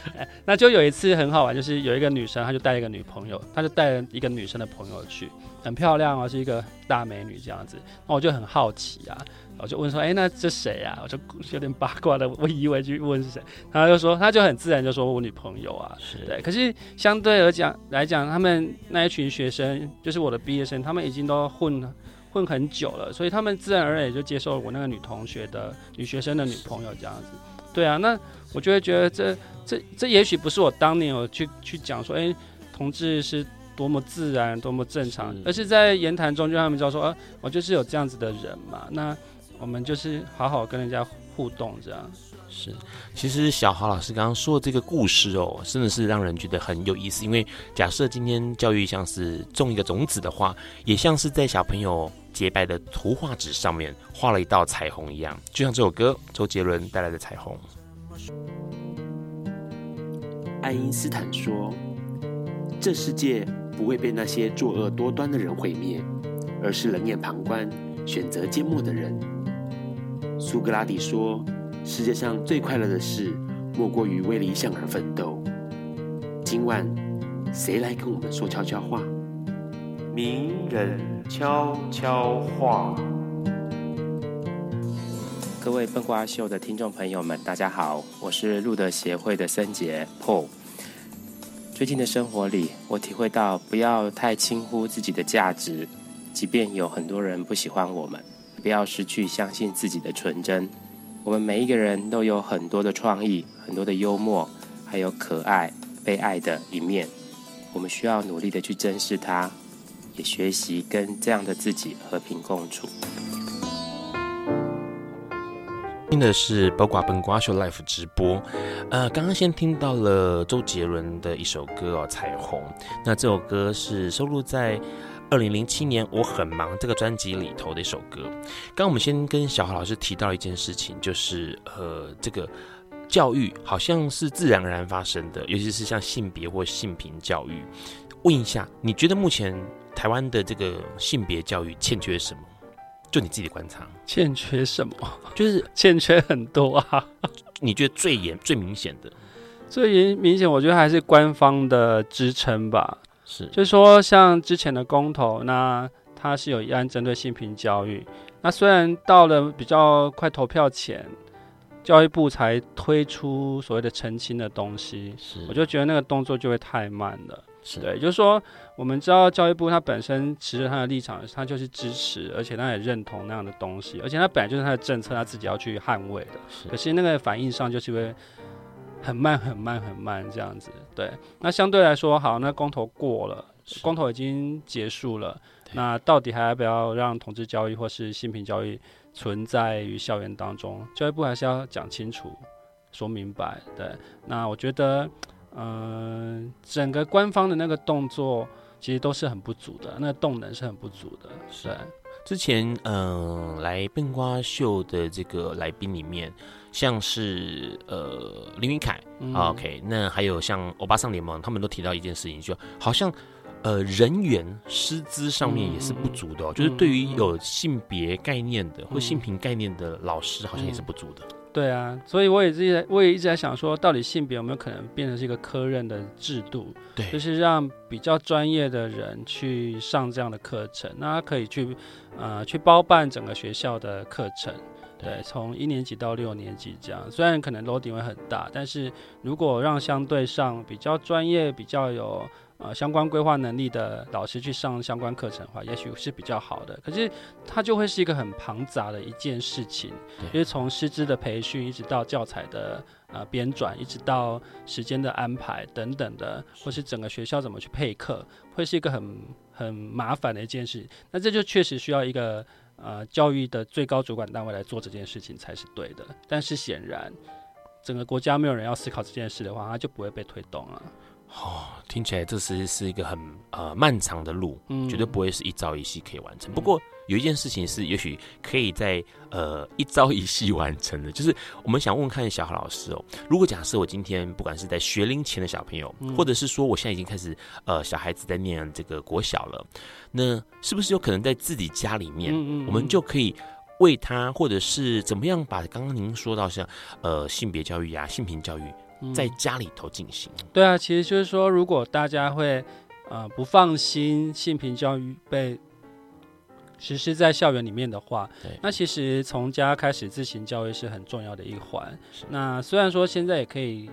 (laughs) 那就有一次很好玩，就是有一个女生，她就带一个女朋友，她就带了一个女生的朋友去，很漂亮哦，是一个大美女这样子，那我就很好奇啊。我就问说，哎、欸，那这谁啊？我就有点八卦的，我以为去问是谁，然后就说，他就很自然就说我女朋友啊，是对。可是相对而讲来讲，他们那一群学生，就是我的毕业生，他们已经都混混很久了，所以他们自然而然也就接受了我那个女同学的女学生的女朋友这样子。对啊，那我就会觉得这这这也许不是我当年我去去讲说，哎、欸，同志是多么自然多么正常，是而是在言谈中就让他们知道说，啊，我就是有这样子的人嘛，那。我们就是好好跟人家互动，这样是。其实小豪老师刚刚说的这个故事哦，真的是让人觉得很有意思。因为假设今天教育像是种一个种子的话，也像是在小朋友洁白的图画纸上面画了一道彩虹一样。就像这首歌，周杰伦带来的《彩虹》。爱因斯坦说：“这世界不会被那些作恶多端的人毁灭，而是冷眼旁观、选择缄默的人。”苏格拉底说：“世界上最快乐的事，莫过于为理想而奋斗。”今晚，谁来跟我们说悄悄话？名人悄悄话。各位笨瓜秀的听众朋友们，大家好，我是路德协会的森杰 Paul。最近的生活里，我体会到不要太轻忽自己的价值，即便有很多人不喜欢我们。不要失去相信自己的纯真。我们每一个人都有很多的创意，很多的幽默，还有可爱、被爱的一面。我们需要努力的去珍视它，也学习跟这样的自己和平共处。听的是《包瓜笨瓜秀》Live 直播。呃，刚刚先听到了周杰伦的一首歌哦，《彩虹》。那这首歌是收录在。二零零七年，我很忙这个专辑里头的一首歌。刚刚我们先跟小豪老师提到一件事情，就是呃，这个教育好像是自然而然发生的，尤其是像性别或性平教育。问一下，你觉得目前台湾的这个性别教育欠缺什么？就你自己的观察，欠缺什么？就是 (laughs) 欠缺很多啊。你觉得最严、最明显的？最明显，我觉得还是官方的支撑吧。是，就是说，像之前的公投，那它是有一案针对性平教育。那虽然到了比较快投票前，教育部才推出所谓的澄清的东西，是，我就觉得那个动作就会太慢了。是对，就是说，我们知道教育部它本身持着它的立场，它就是支持，而且它也认同那样的东西，而且它本来就是它的政策，它自己要去捍卫的。是，可是那个反应上就是会很慢、很慢、很慢这样子。对，那相对来说，好，那公投过了，公投已经结束了，那到底还要不要让同志教育或是性平教育存在于校园当中？教育部还是要讲清楚、说明白。对，那我觉得。嗯、呃，整个官方的那个动作其实都是很不足的，那动能是很不足的。是，之前嗯、呃、来笨瓜秀的这个来宾里面，像是呃林云凯、嗯、OK，那还有像欧巴桑联盟，他们都提到一件事情，就好像呃人员师资上面也是不足的、哦，嗯、就是对于有性别概念的、嗯、或性平概念的老师，好像也是不足的。嗯对啊，所以我也一直在，我也一直在想说，到底性别有没有可能变成是一个科任的制度？对，就是让比较专业的人去上这样的课程，那他可以去，呃，去包办整个学校的课程。对，从一年级到六年级这样，虽然可能 loading 会很大，但是如果让相对上比较专业、比较有。呃，相关规划能力的老师去上相关课程的话，也许是比较好的。可是，它就会是一个很庞杂的一件事情，因为从师资的培训，一直到教材的呃编转，一直到时间的安排等等的，或是整个学校怎么去配课，会是一个很很麻烦的一件事。那这就确实需要一个呃教育的最高主管单位来做这件事情才是对的。但是显然，整个国家没有人要思考这件事的话，它就不会被推动了。哦，听起来这是是一个很呃漫长的路，嗯，绝对不会是一朝一夕可以完成。不过有一件事情是，也许可以在呃一朝一夕完成的，就是我们想问看小何老师哦，如果假设我今天不管是在学龄前的小朋友，或者是说我现在已经开始呃小孩子在念这个国小了，那是不是有可能在自己家里面，我们就可以为他，或者是怎么样把刚刚您说到像呃性别教育呀、性平教育。在家里头进行，对啊，其实就是说，如果大家会呃不放心性平教育被实施在校园里面的话，那其实从家开始自行教育是很重要的一环。那虽然说现在也可以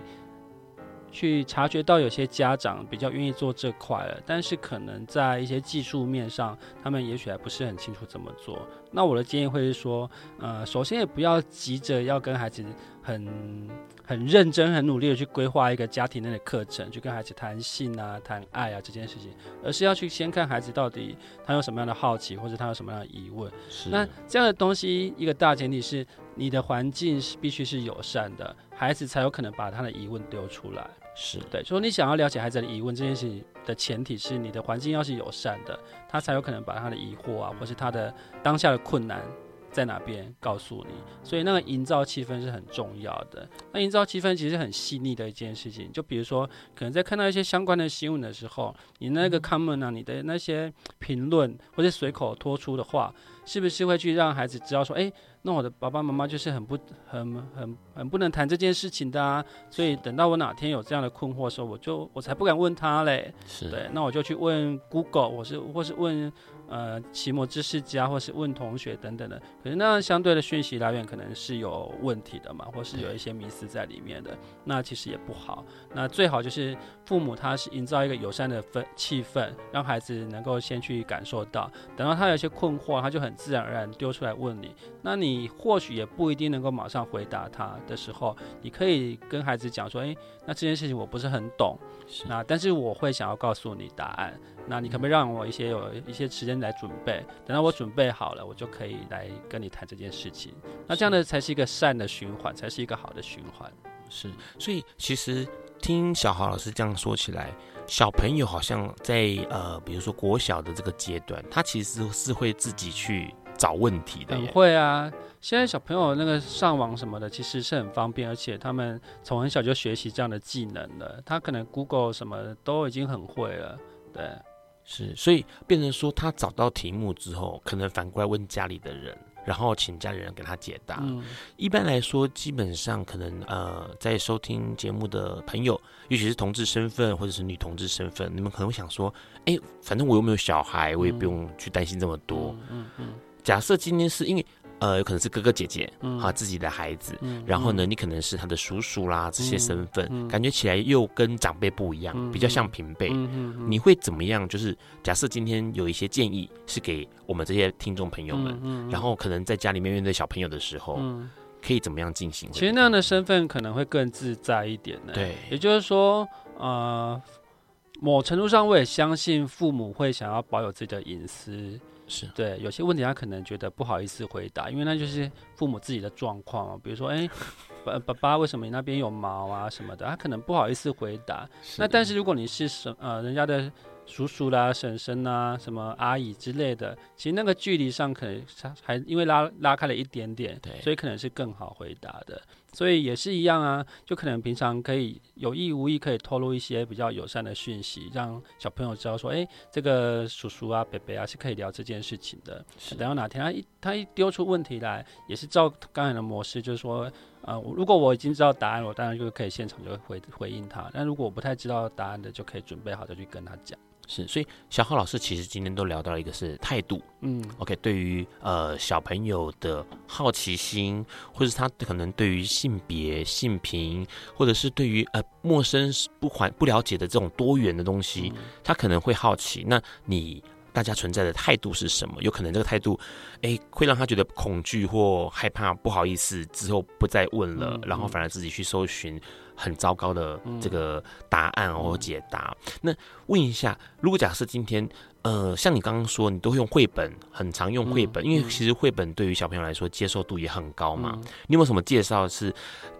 去察觉到有些家长比较愿意做这块了，但是可能在一些技术面上，他们也许还不是很清楚怎么做。那我的建议会是说，呃，首先也不要急着要跟孩子很。很认真、很努力的去规划一个家庭内的课程，去跟孩子谈性啊、谈爱啊这件事情，而是要去先看孩子到底他有什么样的好奇，或者他有什么样的疑问。是那这样的东西，一个大前提是你的环境是必须是友善的，孩子才有可能把他的疑问丢出来。是对，所以你想要了解孩子的疑问这件事情的前提是你的环境要是友善的，他才有可能把他的疑惑啊，或是他的当下的困难。在哪边告诉你，所以那个营造气氛是很重要的。那营造气氛其实很细腻的一件事情，就比如说，可能在看到一些相关的新闻的时候，你那个 comment 啊，你的那些评论或者随口脱出的话，是不是会去让孩子知道说，诶，那我的爸爸妈妈就是很不、很、很、很不能谈这件事情的啊。所以等到我哪天有这样的困惑的时候，我就我才不敢问他嘞。是对，那我就去问 Google，我是或是问。呃，期末知识家，或是问同学等等的，可是那相对的讯息来源可能是有问题的嘛，或是有一些迷思在里面的，那其实也不好。那最好就是父母他是营造一个友善的氛气氛，让孩子能够先去感受到，等到他有些困惑，他就很自然而然丢出来问你。那你或许也不一定能够马上回答他的时候，你可以跟孩子讲说，诶，那这件事情我不是很懂，是那但是我会想要告诉你答案。那你可不可以让我一些有一些时间来准备？等到我准备好了，我就可以来跟你谈这件事情。那这样的才是一个善的循环，才是一个好的循环。是，所以其实听小豪老师这样说起来，小朋友好像在呃，比如说国小的这个阶段，他其实是会自己去找问题的。很会啊，现在小朋友那个上网什么的，其实是很方便，而且他们从很小就学习这样的技能了。他可能 Google 什么都已经很会了，对。是，所以变成说他找到题目之后，可能反过来问家里的人。然后请家里人给他解答。嗯、一般来说，基本上可能呃，在收听节目的朋友，尤其是同志身份或者是女同志身份，你们可能会想说：哎，反正我又没有小孩，我也不用去担心这么多。嗯嗯。嗯嗯假设今天是因为。呃，有可能是哥哥姐姐，嗯，哈，自己的孩子，嗯，然后呢，你可能是他的叔叔啦，这些身份，嗯，感觉起来又跟长辈不一样，比较像平辈，嗯，你会怎么样？就是假设今天有一些建议是给我们这些听众朋友们，嗯，然后可能在家里面面对小朋友的时候，可以怎么样进行？其实那样的身份可能会更自在一点呢。对，也就是说，呃，某程度上我也相信父母会想要保有自己的隐私。是对，有些问题他可能觉得不好意思回答，因为那就是父母自己的状况。比如说，哎，爸爸爸，为什么你那边有毛啊什么的？他可能不好意思回答。那但是如果你是什呃人家的。叔叔啦、婶婶呐、什么阿姨之类的，其实那个距离上可能还因为拉拉开了一点点，对，所以可能是更好回答的。所以也是一样啊，就可能平常可以有意无意可以透露一些比较友善的讯息，让小朋友知道说，哎，这个叔叔啊、伯伯啊是可以聊这件事情的。是，等到哪天他一他一丢出问题来，也是照刚才的模式，就是说，啊、呃，如果我已经知道答案，我当然就可以现场就回回应他。但如果我不太知道答案的，就可以准备好再去跟他讲。是，所以小浩老师其实今天都聊到了一个是态度，嗯，OK，对于呃小朋友的好奇心，或者是他可能对于性别、性平，或者是对于呃陌生不还不了解的这种多元的东西，嗯、他可能会好奇。那你大家存在的态度是什么？有可能这个态度，哎，会让他觉得恐惧或害怕，不好意思之后不再问了，嗯、然后反而自己去搜寻。很糟糕的这个答案或解答。嗯、那问一下，如果假设今天，呃，像你刚刚说，你都会用绘本，很常用绘本，嗯、因为其实绘本对于小朋友来说接受度也很高嘛。嗯、你有没有什么介绍是，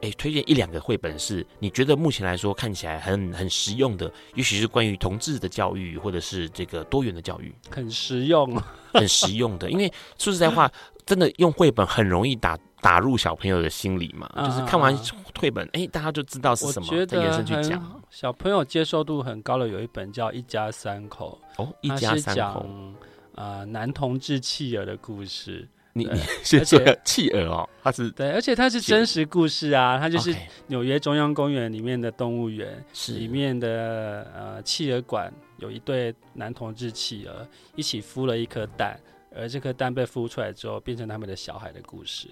哎，推荐一两个绘本是你觉得目前来说看起来很很实用的，也许是关于同志的教育或者是这个多元的教育，很实用，(laughs) 很实用的。因为说实在话，真的用绘本很容易打。打入小朋友的心里嘛，啊、就是看完绘本，哎、欸，大家就知道是什么，再延伸去讲。小朋友接受度很高的有一本叫《一家三口》，哦，一家三口，啊、呃，男同志弃儿的故事。你你先说企鹅哦，它是对，而且它是真实故事啊，它就是纽约中央公园里面的动物园，是。里面的呃企鹅馆有一对男同志企鹅一起孵了一颗蛋，而这颗蛋被孵出来之后，变成他们的小孩的故事。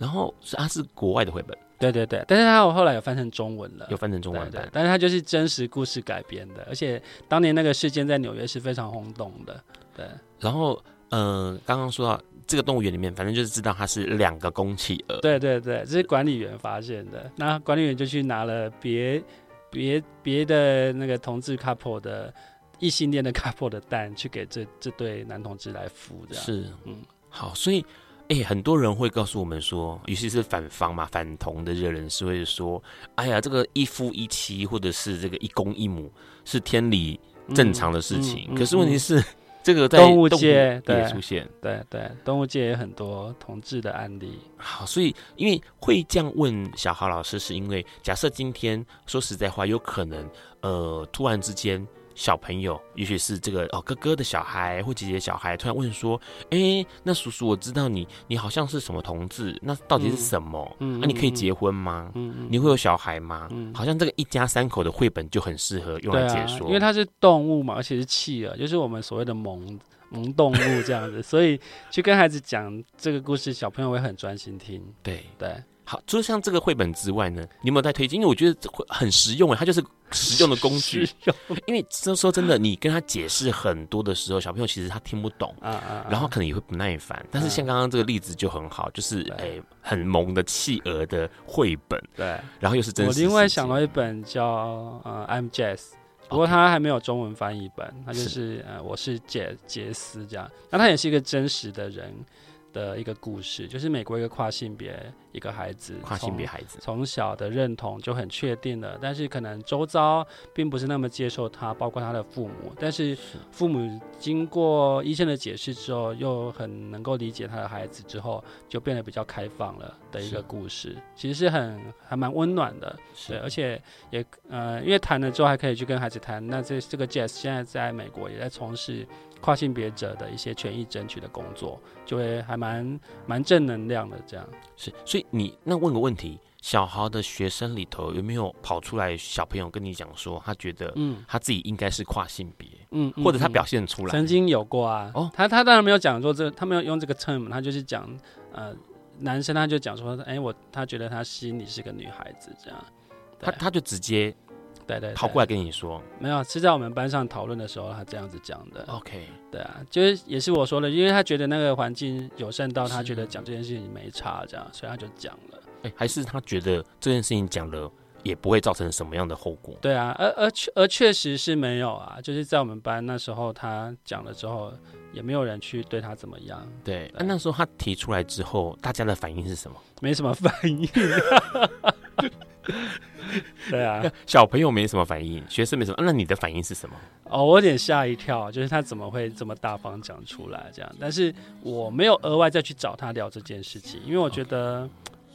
然后是它是国外的绘本，对对对，但是它后来有翻成中文了，有翻成中文的，但是它就是真实故事改编的，而且当年那个事件在纽约是非常轰动的，对。然后，嗯、呃，刚刚说到这个动物园里面，反正就是知道它是两个公企鹅，对对对，这是管理员发现的，那管理员就去拿了别别别的那个同志 couple 的异性恋的 couple 的蛋，去给这这对男同志来孵，这样。是，嗯，好，所以。哎、欸，很多人会告诉我们说，尤其是反方嘛，反同的热人是会说：“哎呀，这个一夫一妻，或者是这个一公一母，是天理正常的事情。嗯”嗯嗯、可是问题是，嗯、这个在动物界也出现，对对，对，动物界也很多同志的案例。好，所以因为会这样问小豪老师，是因为假设今天说实在话，有可能呃，突然之间。小朋友，也许是这个哦，哥哥的小孩或姐姐的小孩，突然问说：“哎、欸，那叔叔，我知道你，你好像是什么同志，那到底是什么？那、嗯啊、你可以结婚吗？嗯嗯、你会有小孩吗？嗯、好像这个一家三口的绘本就很适合用来解说，啊、因为它是动物嘛，而且是企鹅，就是我们所谓的萌萌动物这样子，所以去跟孩子讲这个故事，小朋友会很专心听。对对。对好，除了像这个绘本之外呢，你有没有在推荐？因为我觉得很实用诶，它就是实用的工具。因为说说真的，你跟他解释很多的时候，小朋友其实他听不懂，啊啊啊然后可能也会不耐烦。但是像刚刚这个例子就很好，就是诶、欸、很萌的企鹅的绘本，对，然后又是真实。我另外想到一本叫呃 I'm Jazz，不过它还没有中文翻译本，它就是，是呃我是杰杰斯这样。那他也是一个真实的人的一个故事，就是美国一个跨性别一个孩子，跨性别孩子从小的认同就很确定了，但是可能周遭并不是那么接受他，包括他的父母。但是父母经过医生的解释之后，又很能够理解他的孩子，之后就变得比较开放了的一个故事，其实是很还蛮温暖的。对，而且也呃，因为谈了之后还可以去跟孩子谈，那这这个 Jess 现在在美国也在从事跨性别者的一些权益争取的工作，就会还蛮蛮正能量的这样。是，所以你那问个问题，小豪的学生里头有没有跑出来小朋友跟你讲说，他觉得嗯他自己应该是跨性别，嗯，或者他表现出来？曾经有过啊，哦，他他当然没有讲说这，他没有用这个 term，他就是讲呃男生他就讲说，哎、欸、我他觉得他心里是个女孩子这样，他他就直接。对对，跑过来跟你说，没有，是在我们班上讨论的时候，他这样子讲的。OK，对啊，就是也是我说的，因为他觉得那个环境友善到他觉得讲这件事情没差，这样，所以他就讲了。哎，还是他觉得这件事情讲了也不会造成什么样的后果？对啊，而而确而确实是没有啊，就是在我们班那时候他讲了之后，也没有人去对他怎么样。对，那那时候他提出来之后，大家的反应是什么？没什么反应。(laughs) (laughs) 对啊，小朋友没什么反应，学生没什么，那你的反应是什么？哦，我有点吓一跳，就是他怎么会这么大方讲出来这样？但是我没有额外再去找他聊这件事情，因为我觉得，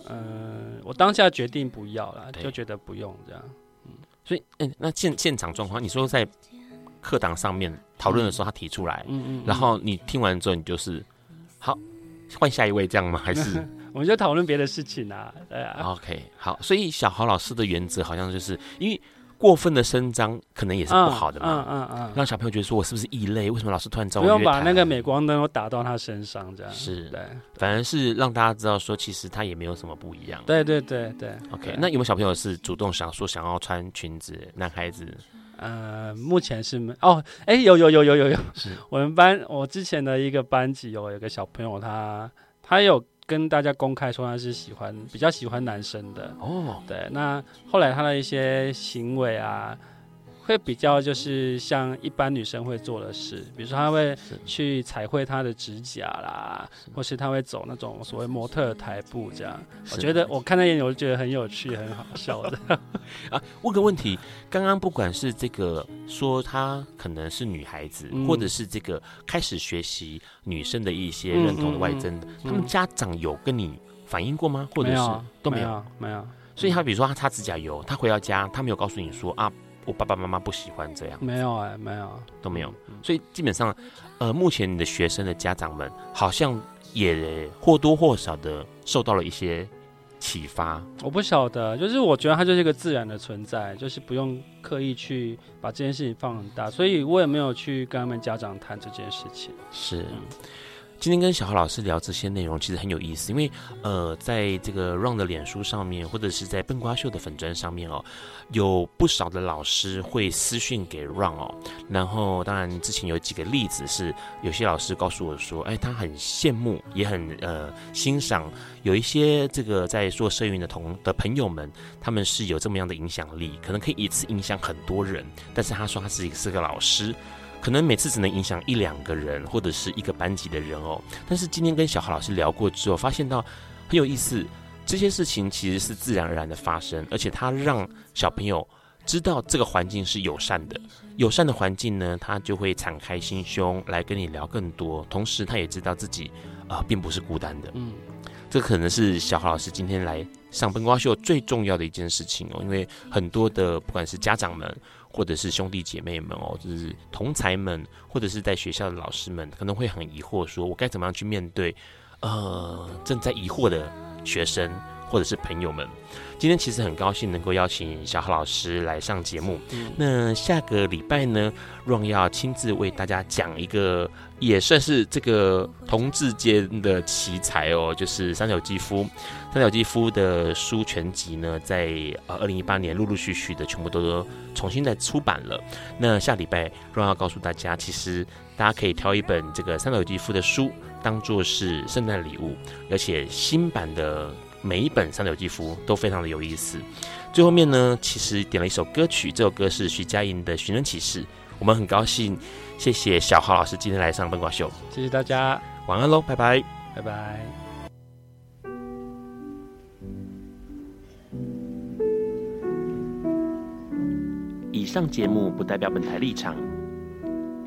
嗯我当下决定不要了，就觉得不用这样。嗯，所以，嗯、欸，那现现场状况，你说在课堂上面讨论的时候，他提出来，嗯嗯然后你听完之后，你就是好换下一位这样吗？还是？我们就讨论别的事情啊，对啊。OK，好，所以小豪老师的原则好像就是因为过分的声张可能也是不好的嘛，嗯嗯嗯，让小朋友觉得说我是不是异类？为什么老师突然找我？不用把那个镁光灯都打到他身上，这样是，对，反而是让大家知道说，其实他也没有什么不一样。对对对对，OK，那有没有小朋友是主动想说想要穿裙子？男孩子？呃，目前是没哦，哎，有有有有有有，是我们班我之前的一个班级有有个小朋友，他他有。跟大家公开说他是喜欢比较喜欢男生的哦，对，那后来他的一些行为啊。会比较就是像一般女生会做的事，比如说她会去彩绘她的指甲啦，是或是她会走那种所谓模特台步这样。我觉得我看在眼里，我就觉得很有趣，很好笑的。(laughs) (laughs) 啊，问个问题，刚刚不管是这个说她可能是女孩子，嗯、或者是这个开始学习女生的一些认同的外增，嗯嗯嗯、他们家长有跟你反映过吗？或者是都没有？没有。没有，所以他比如说他擦指甲油，他回到家，他没有告诉你说啊。我爸爸妈妈不喜欢这样，没有哎、欸，没有都没有，所以基本上，呃，目前你的学生的家长们好像也或多或少的受到了一些启发。我不晓得，就是我觉得它就是一个自然的存在，就是不用刻意去把这件事情放很大，所以我也没有去跟他们家长谈这件事情。是。今天跟小豪老师聊这些内容，其实很有意思，因为呃，在这个 Ron 的脸书上面，或者是在笨瓜秀的粉砖上面哦，有不少的老师会私讯给 Ron 哦。然后，当然之前有几个例子是，有些老师告诉我说，哎，他很羡慕，也很呃欣赏，有一些这个在做社运的同的朋友们，他们是有这么样的影响力，可能可以一次影响很多人。但是他说他自己是个老师。可能每次只能影响一两个人，或者是一个班级的人哦。但是今天跟小豪老师聊过之后，发现到很有意思，这些事情其实是自然而然的发生，而且他让小朋友知道这个环境是友善的。友善的环境呢，他就会敞开心胸来跟你聊更多。同时，他也知道自己啊、呃，并不是孤单的。嗯，这可能是小豪老师今天来上笨瓜秀最重要的一件事情哦，因为很多的不管是家长们。或者是兄弟姐妹们哦，就是同才们，或者是在学校的老师们，可能会很疑惑，说我该怎么样去面对，呃，正在疑惑的学生或者是朋友们。今天其实很高兴能够邀请小何老师来上节目。嗯、那下个礼拜呢，Ron 要亲自为大家讲一个，也算是这个同志间的奇才哦，就是三岛由纪夫。三岛由纪夫的书全集呢，在呃二零一八年陆陆续续的全部都重新再出版了。那下礼拜 Ron 要告诉大家，其实大家可以挑一本这个三岛由纪夫的书，当做是圣诞礼物，而且新版的。每一本三九肌肤都非常的有意思。最后面呢，其实点了一首歌曲，这首歌是徐佳莹的《寻人启事》。我们很高兴，谢谢小豪老师今天来上《灯光秀》，谢谢大家，晚安喽，拜拜，拜拜。以上节目不代表本台立场，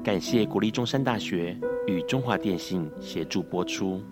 感谢国立中山大学与中华电信协助播出。